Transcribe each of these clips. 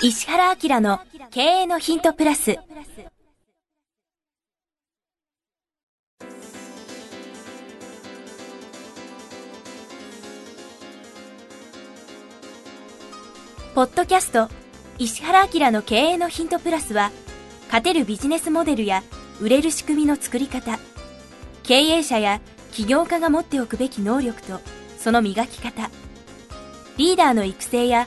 石原明の経営のヒントプラス。ポッドキャスト石原明の経営のヒントプラスは、勝てるビジネスモデルや売れる仕組みの作り方、経営者や起業家が持っておくべき能力とその磨き方、リーダーの育成や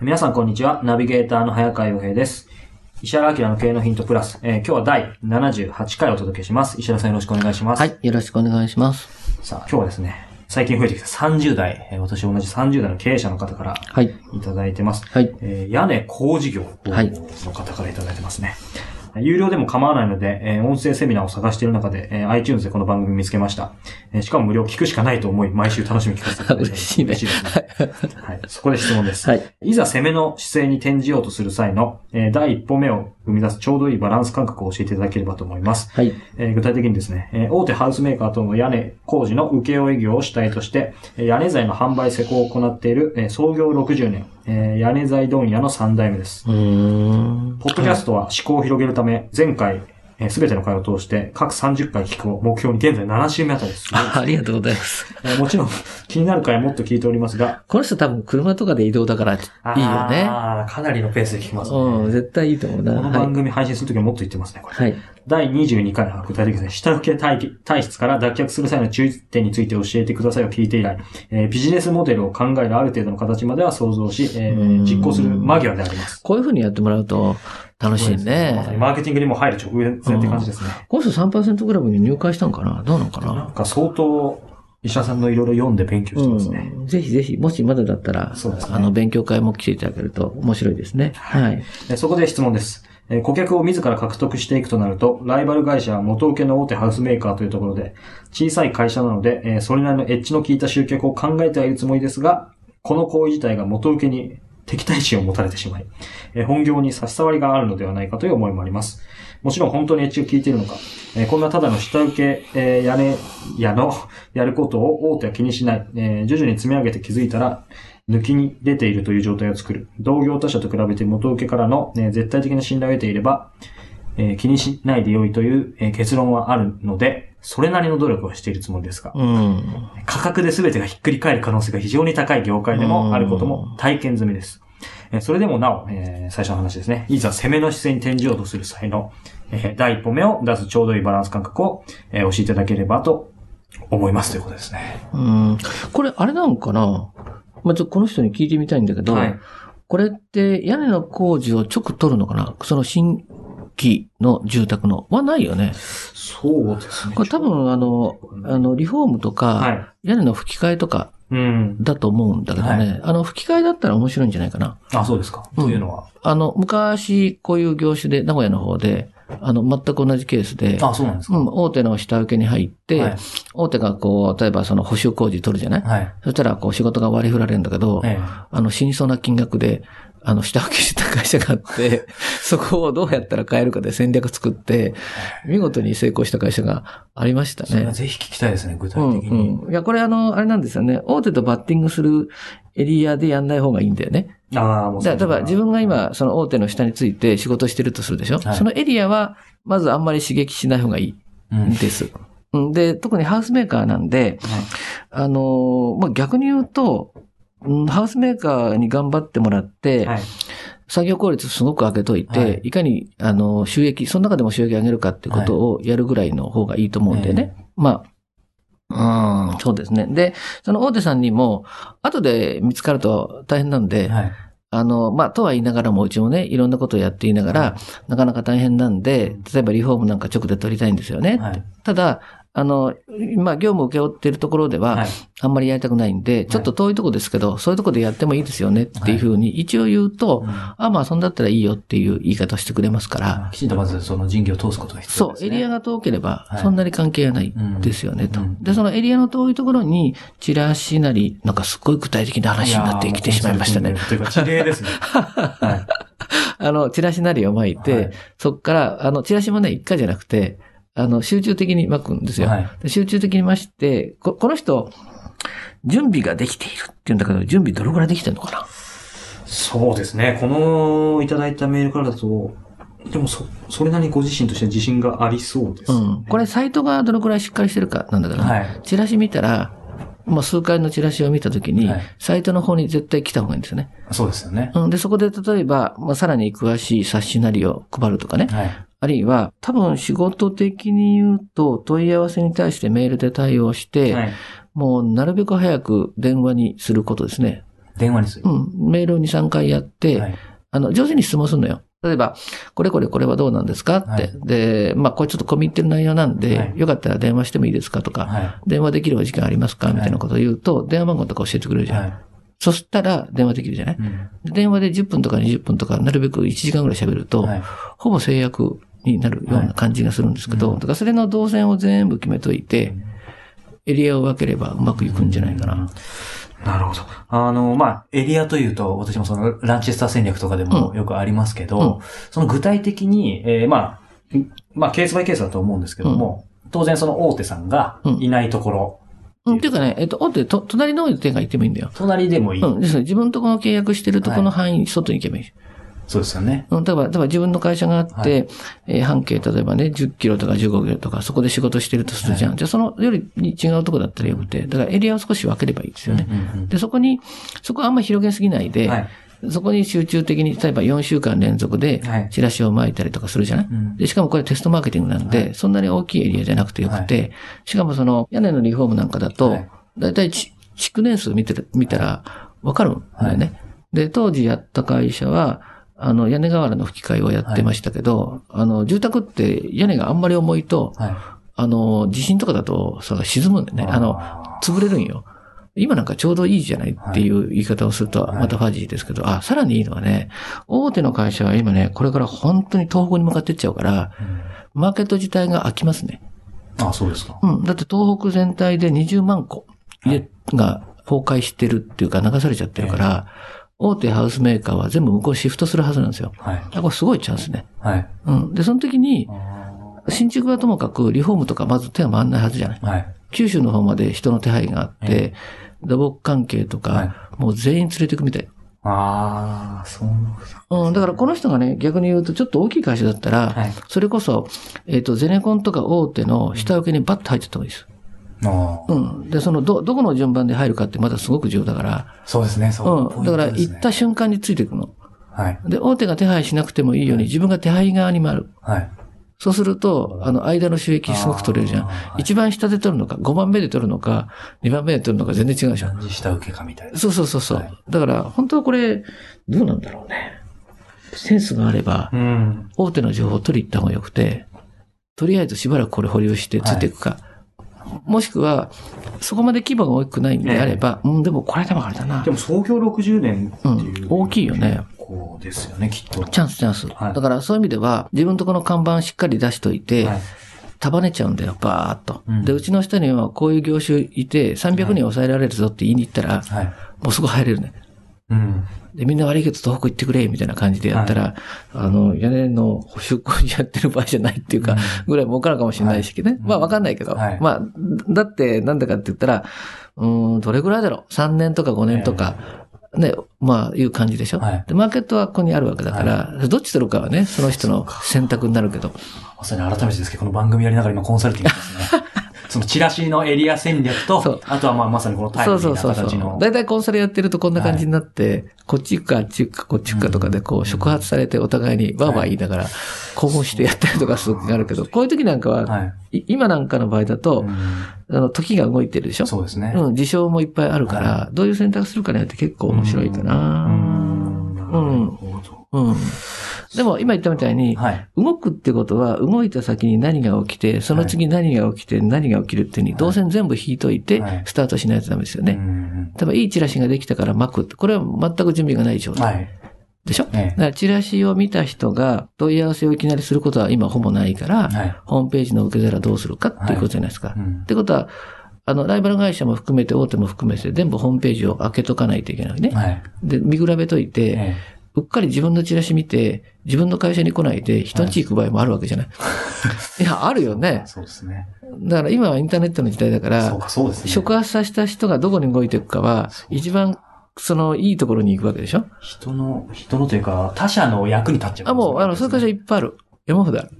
皆さんこんにちは。ナビゲーターの早川洋平です。石原明の経営のヒントプラス、えー今日は第78回お届けします。石原さんよろしくお願いします。はい、よろしくお願いします。さあ、今日はですね、最近増えてきた30代、えー私同じ30代の経営者の方からはい。いただいてます。はい。えー屋根工事業はいの方からいただいてますね。有料でも構わないので、えー音声セミナーを探している中で、えー iTunes でこの番組見つけました。えーしかも無料聞くしかないと思い、毎週楽しみに聞かせていただいて嬉しいね嬉しいですね。はい。そこで質問です。はい。いざ攻めの姿勢に転じようとする際の、えー第一歩目を生み出すちょうどいいバランス感覚を教えていただければと思います。はい。えー具体的にですね、えー大手ハウスメーカーとの屋根工事の請負業を主体として、えー屋根材の販売施工を行っている、えー創業60年、えー屋根材問屋の3代目です。ポッドキャストは思考を広げるため、前回、すべての回を通して、各30回聞くを目標に現在7週目あたりです。あ ありがとうございます。えーもちろん、気になる回はもっと聞いておりますが、この人多分車とかで移動だからいいよね。あーかなりのペースで聞きますね。うん、絶対いいと思うな。このはい。番組配信するときはもっと言ってますね、これ。はい。第22回は具体的ですね、下請け体体質から脱却する際の注意点について教えてくださいを聞いて以来、えービジネスモデルを考えるある程度の形までは想像し、えーうん実行する間際であります。こういう風にやってもらうと楽しいまさにね。マーケティングにも入る直前って感じですね。この人3%クラブに入会したんかな？どうなのかな？なんか相当、医者さんのいろいろ読んで勉強してますね。うん。ぜひぜひ、もしまだだったら、そうですねあの、勉強会も来ていただけると面白いですね。はい。えーそこで質問です。え顧客を自ら獲得していくとなると、ライバル会社は元請けの大手ハウスメーカーというところで、小さい会社なので、えそれなりのエッジの効いた集客を考えてはいるつもりですが、この行為自体が元請けに敵対心を持たれてしまい、え本業に差し障りがあるのではないかという思いもあります。もちろん本当にエッジを効いているのか、えこんなただの下請け、えー屋根屋のやることを大手は気にしない、え徐々に積み上げて気づいたら、抜きに出ているという状態を作る。同業他社と比べて元請けからの、ね、絶対的な信頼を得ていれば、えー気にしないで良いという、えー結論はあるので、それなりの努力をしているつもりですが、うん。価格で全てがひっくり返る可能性が非常に高い業界でもあることも体験済みです。えーそれでもなお、えー最初の話ですね。いざ攻めの姿勢に転じようとする際の、えー第一歩目を出すちょうどいいバランス感覚を、えー教えていただければと思いますということですね。うん。これ、あれなのかな？まあ、ちょっとこの人に聞いてみたいんだけど、はい。これって屋根の工事を直取るのかな？その新規の住宅の。はないよね。そうですね。これ多分あの、あの、リフォームとか、はい。屋根の吹き替えとかうん。だと思うんだけどね。はいあの、吹き替えだったら面白いんじゃないかな。あ、そうですか。うんというのは。あの、昔、こういう業種で、名古屋の方で、あの、全く同じケースで、あ、そうなんですか。うん、大手の下請けに入って、はい。大手がこう、例えばその補修工事取るじゃない、はい。そしたら、こう、仕事が割り振られるんだけど、えあの、死にそうな金額で、あの、下請けした会社があって、そこをどうやったら変えるかで戦略作って、見事に成功した会社がありましたえ。それはね。ぜひ聞きたいですね、具う体ん的に。うん。いや、これあの、あれなんですよね。大手とバッティングするエリアでやんない方がいいんだよね。ああ、もうだから、例えば自分が今、その大手の下について仕事してるとするでしょ、はいそのエリアは、まずあんまり刺激しない方がいいうん。んです。うんで、特にハウスメーカーなんで、あのーまあ、逆に言うと、うんハウスメーカーに頑張ってもらって、はい。作業効率すごく上げといて、はいい、かに、あの、収益、その中でも収益上げるかってことをやるぐらいの方がいいと思うんでね。まあ、うん、そうですね。で、その大手さんにも、後で見つかると大変なんで、はい。あの、まあ、とは言いながらも、うちもね、いろんなことをやっていながら、なかなか大変なんで、例えばリフォームなんか直で取りたいんですよね。はい。ただ、あの、まあ、業務を請け負っているところでは、はい。あんまりやりたくないんで、ちょっと遠いとこですけど、そういうとこでやってもいいですよねっていうふうに一応言うと、あ、まあ、そんだったらいいよっていう言い方をしてくれますから、きちんとまずその人技を通すことが必そう、要です、ね。エリアが遠ければは、い。そんなに関係がないですよね、と。うん。で、そのエリアの遠いところに、チラシなり、なんかすっごい具体的な話になってきてしまいましたね。とい。うか、事例ですね。はい。あの、チラシなりを巻いて、はい。そっから、あの、チラシもね、一回じゃなくて、あの、集中的に巻くんですよ。はいで集中的に巻して、ここの人、準備ができているって言うんだけど、準備どれくらいできてるのかな？そうですね。このいただいたメールからだと、でもそ、それなりにご自身として自信がありそうです、ね。うん。これ、サイトがどのくらいしっかりしてるかなんだけどね、はいチラシ見たら、まあ、数回のチラシを見たときに、はいサイトの方に絶対来た方がいいんですよね。そうですよね。うん。で、そこで例えば、まあ、さらに詳しい冊子なりを配るとかね。はい。あるいは、多分仕事的に言うと、問い合わせに対してメールで対応して、はい。もうなるべく早く電話にすることですね。電話にする。うん。メールを2、3回やって、はい。あの、上手に質問するのよ。例えば、これこれこれはどうなんですか？って。はいで、まあ、これちょっと込み入ってる内容なんで、はいよかったら電話してもいいですか？とか、は電話できるお時間ありますか？みたいなことを言うと、電話番号とか教えてくれるい。じゃん。はい。そしたら電話できるじゃない、うん。で電話で10分とか20分とか、なるべく1時間ぐらい喋ると、はい。ほぼ制約になるような感じがするんですけど、はいうんだからそれの動線を全部決めといて、エリアを分ければうまくいくんじゃないかな。なるほど。あの、まあ、エリアというと、私もその、ランチェスター戦略とかでもうんよくありますけど、うんその具体的に、えーまあ、んまあ、ケースバイケースだと思うんですけども、当然その大手さんがいないところ、うん、っていうかね、えっと、大手、と、隣の大手が行ってもいいんだよ。隣でもいい。うん。ですね。自分のところの契約してるところの範囲に外に行けばいい。そうですよね。うん。だから、だから自分の会社があって、はい。えー半径、例えばね、10キロとか15キロとか、そこで仕事してるとするじゃん。じゃあ、そのよりに違うところだったらよくて、だからエリアを少し分ければいいですよね。うんうんで、そこに、そこはあんまり広げすぎないで、はい。そこに集中的に、例えば4週間連続ではい、チラシを巻いたりとかするじゃない、うん。で、しかもこれテストマーケティングなんで、そんなに大きいエリアじゃなくてよくて、しかもその屋根のリフォームなんかだとはい、だいたいち築年数見てる、見たらわかるんだよね。で、当時やった会社は、あの、屋根瓦の吹き替えをやってましたけど、あの、住宅って屋根があんまり重いと、はい。あの、地震とかだと、さ、沈むんだよね。あの、潰れるんよ。今なんかちょうどいいじゃないっていう言い方をすると、はいまたファジーですけど、あ、さらにいいのはね、大手の会社は今ね、これから本当に東北に向かっていっちゃうから、マーケット自体が空きますね。あ、そうですか。うん。だって東北全体で20万個家が崩壊してるっていうか流されちゃってるから、大手ハウスメーカーは全部向こうシフトするはずなんですよ。はい。あこれすごいチャンスね。はい。うん。で、その時に、新築はともかくリフォームとかまず手が回んないはずじゃない。はい。九州の方まで人の手配があって、土木関係とか、はいもう全員連れてくみたい。ああ、そう。うん、だからこの人がね、逆に言うとちょっと大きい会社だったら、はいそれこそ、えっ、と、ゼネコンとか大手の下請けにバッと入ってった方がいいです。うん。で、その、ど、どこの順番で入るかってまだすごく重要だから、そうですね、そう。うん。だから、行った瞬間についていくの。はい。で、大手が手配しなくてもいいように、自分が手配側に回る。はい。そうすると、あの、間の収益すごく取れるじゃん。一番下で取るのか、5番目で取るのか、2番目で取るのか全然違うじゃん。下請けかみたいな。そうそうそうそう。はいだから、本当はこれ、どうなんだろうね。センスがあれば、うん。大手の情報を取りに行った方がよくて、とりあえずしばらくこれ保留してついていくか。もしくは、そこまで規模が大きくないんであれば、うん、でもこれでもあれだなで。も創業60年っていう。うん大きいよね。こうですよね、きっと。チャンスチャンス。はいだからそういう意味では、自分とこの看板しっかり出しといて、はい。束ねちゃうんだよ、バーっと。うんで、うちの人にはこういう業種いて、300人抑えられるぞって言いに行ったら、はい。もうそこ入れるね。うん。で、みんな悪いけど東北行ってくれ、みたいな感じでやったら、あの、屋根の補修工事やってる場合じゃないっていうか、ぐらい儲かるかもしれないしね。まあわかんないけど。はいまあ、だってなんだかって言ったら、うーん、どれぐらいだろう ?3 年とか5年とか、ね、まあ、いう感じでしょ、はいで、マーケットはここにあるわけだから、どっち取るかはね、その人の選択になるけど。まさに改めてですけど、この番組やりながら今コンサルティングですね。そのチラシのエリア戦略と、あとはまあまさにこのタイそムリーなうそうそうそ形のう。。だいたいコンサルやってるとこんな感じになって、こっち行くか、あっち行くか、こっち行くかとかで、こう、触発されてお互いにわーわー言いながら、興奮してやったりとかする時があるけど、こういう時なんかは、はい。い今なんかの場合だと、うんあの、時が動いてるでしょ？そうですね。うん、事象もいっぱいあるから、どういう選択するかによって結構面白いかな。うん。なるほど。うん。でも今言ったみたいに、はい。動くってことは、動いた先に何が起きて、その次何が起きて、何が起きるっていうに、動線全部引いといてはい、スタートしないとダメですよね。ね。例えば、いいチラシができたから巻くって。これは全く準備がない状態。はい。でしょ、えだから、チラシを見た人が問い合わせをいきなりすることは今ほぼないから、はい。ホームページの受け皿どうするかっていうことじゃないですか。うんってことは、あの、ライバル会社も含めて、大手も含めて、全部ホームページを開けとかないといけないね。はい。で、見比べといて、えうっかり自分のチラシ見て、自分の会社に来ないで、人んち行く場合もあるわけじゃない？い、や、あるよえね。そうですね。だから今はインターネットの時代だから、そうか、そうですね。触発させた人がどこに動いていくかは、一番、その、いいところに行くわけでしょ？人の、人のというか、他者の役に立っちゃう。あ、もう、あの、そういう会社いっぱいある。山ほどある。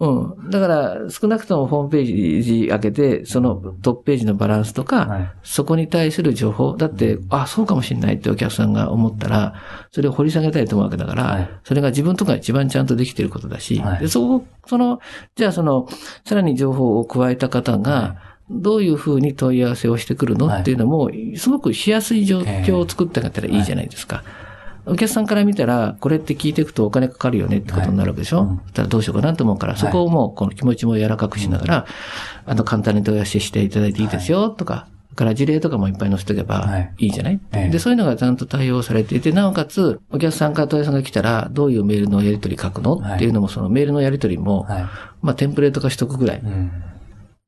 うん。だから、少なくともホームページ開けて、そのトップページのバランスとか、はい。そこに対する情報。だって、あ、そうかもしれないってお客さんが思ったら、それを掘り下げたいと思うわけだから、はいそれが自分とか一番ちゃんとできてることだし、はいでそこ、その、じゃあその、さらに情報を加えた方が、どういうふうに問い合わせをしてくるのはいっていうのも、すごくしやすい状況を作ってあげたらいいじゃないですか。お客さんから見たら、これって聞いていくとお金かかるよねってことになるわけでしょ、はい。うん。そしたらどうしようかなと思うから、そこをもうこの気持ちも柔らかくしながら、あの、簡単に問い合わせしていただいていいですよ、とか、それから事例とかもいっぱい載せておけばはい。いいじゃない、ええ。で、そういうのがちゃんと対応されていて、なおかつ、お客さんから問い合わせが来たら、どういうメールのやり取り書くの、はいっていうのも、そのメールのやり取りも、はい。まあ、テンプレート化しとくぐらい。うん。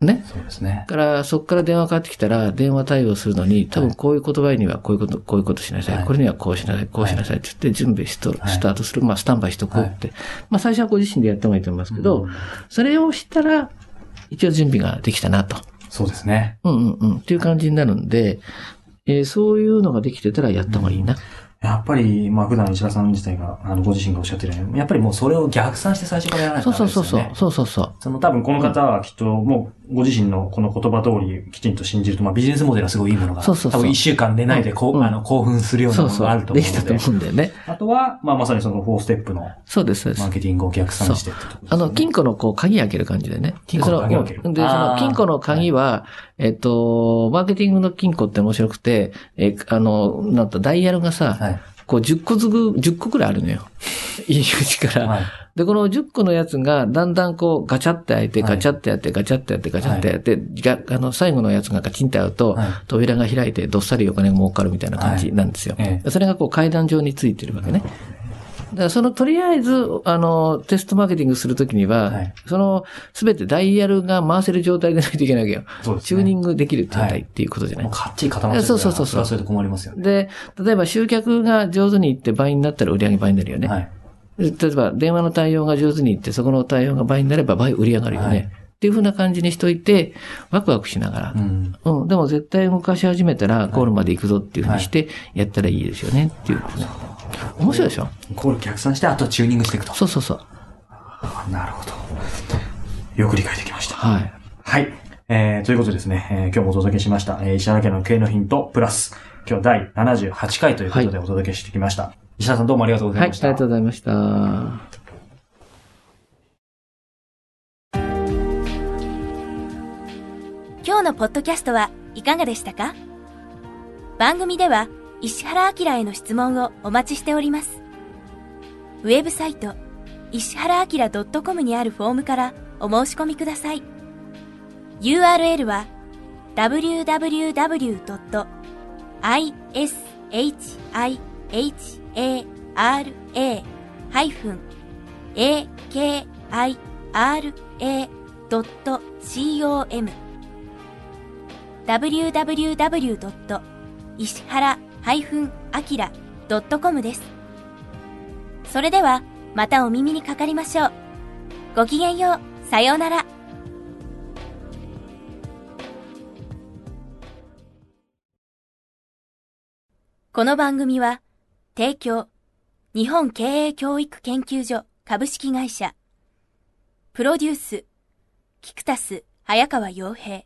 ね。そうですね。だから、そこから電話かかってきたら、電話対応するのに、多分こういう言葉にはこういうこと、こういうことしなさい。はいこれにはこうしなさい、こうしなさいって言って、準備しと、はいスタートする。まあ、スタンバイしとくって。まあ、最初はご自身でやった方がいいと思いますけど、うんそれをしたら、一応準備ができたなと。そうですね。うんうんうん。っていう感じになるんで、えーそういうのができてたらやった方がいいな。やっぱり、まあ普段石田さん自体が、あの、ご自身がおっしゃってるように、やっぱりもうそれを逆算して最初からやらないとそうダメですよね。そうそうそう。そうそうそう。その多分この方はきっともうご自身のこの言葉通りきちんと信じると、まあビジネスモデルはすごいいいものが、そうそうそう多分一週間寝ないでこう、うんあの興奮するようなものそうそう。があると思うので。できたと思うんだよね。あとは、まあまさにその4ステップのそうです、そうですマー。ケティングを逆算してってとねあの、金庫のこう、鍵開ける感じでね。金庫の鍵を開けるでその、金庫の鍵は、えっと、マーケティングの金庫って面白くて、え、あの、なんとダイヤルがさ、はい。こう10個ずく、10個くらいあるのよ。入り口から。はい。で、この10個のやつが、だんだんこう、ガチャって開いて、はいガチャってやって、ガチャってやって、ガチャってやって、があの、最後のやつがガチンって合うと、はい扉が開いて、どっさりお金が儲かるみたいな感じなんですよ。ええそれがこう、階段状についてるわけね。だからその、とりあえず、あの、テストマーケティングするときには、はいその、すべてダイヤルが回せる状態でないといけないわけよ。ねチューニングできる状態っていうことじゃない。もうかっちり固まってるそうそうそうそうれはそれで困りますよね。で、例えば集客が上手にいって倍になったら売り上げ倍になるよね。はい。例えば、電話の対応が上手にいって、そこの対応が倍になれば倍売り上がるよね。はいっていう風な感じにしといて、ワクワクしながら。うん。うん。でも絶対動かし始めたら、ゴールまで行くぞっていう風にして、やったらいいですよね。っていう。面白いでしょ？これ逆算して、あとはチューニングしていくと。そうそうそう。あなるほど。よく理解できました。はい。はい。えー、ということでですね、えー今日もお届けしました、えー、石原家の経営のヒントプラス、今日第78回ということでお届けしてきました。石原さんどうもありがとうござはいい、あました。りがとうございました。今日のポッドキャストはいかがでしたか？番組では石原明への質問をお待ちしております。ウェブサイト石原明 .com にあるフォームからお申し込みください。URL は www.ishihara-akira.com www. 石原 -akira.com です。それでは、またお耳にかかりましょう。ごきげんよう。さようなら。この番組は、提供、日本経営教育研究所株式会社、プロデュース、キクタス早川洋平、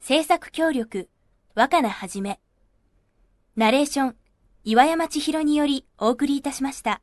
制作協力、若菜はじめ。ナレーション、岩山千尋によりお送りいたしました。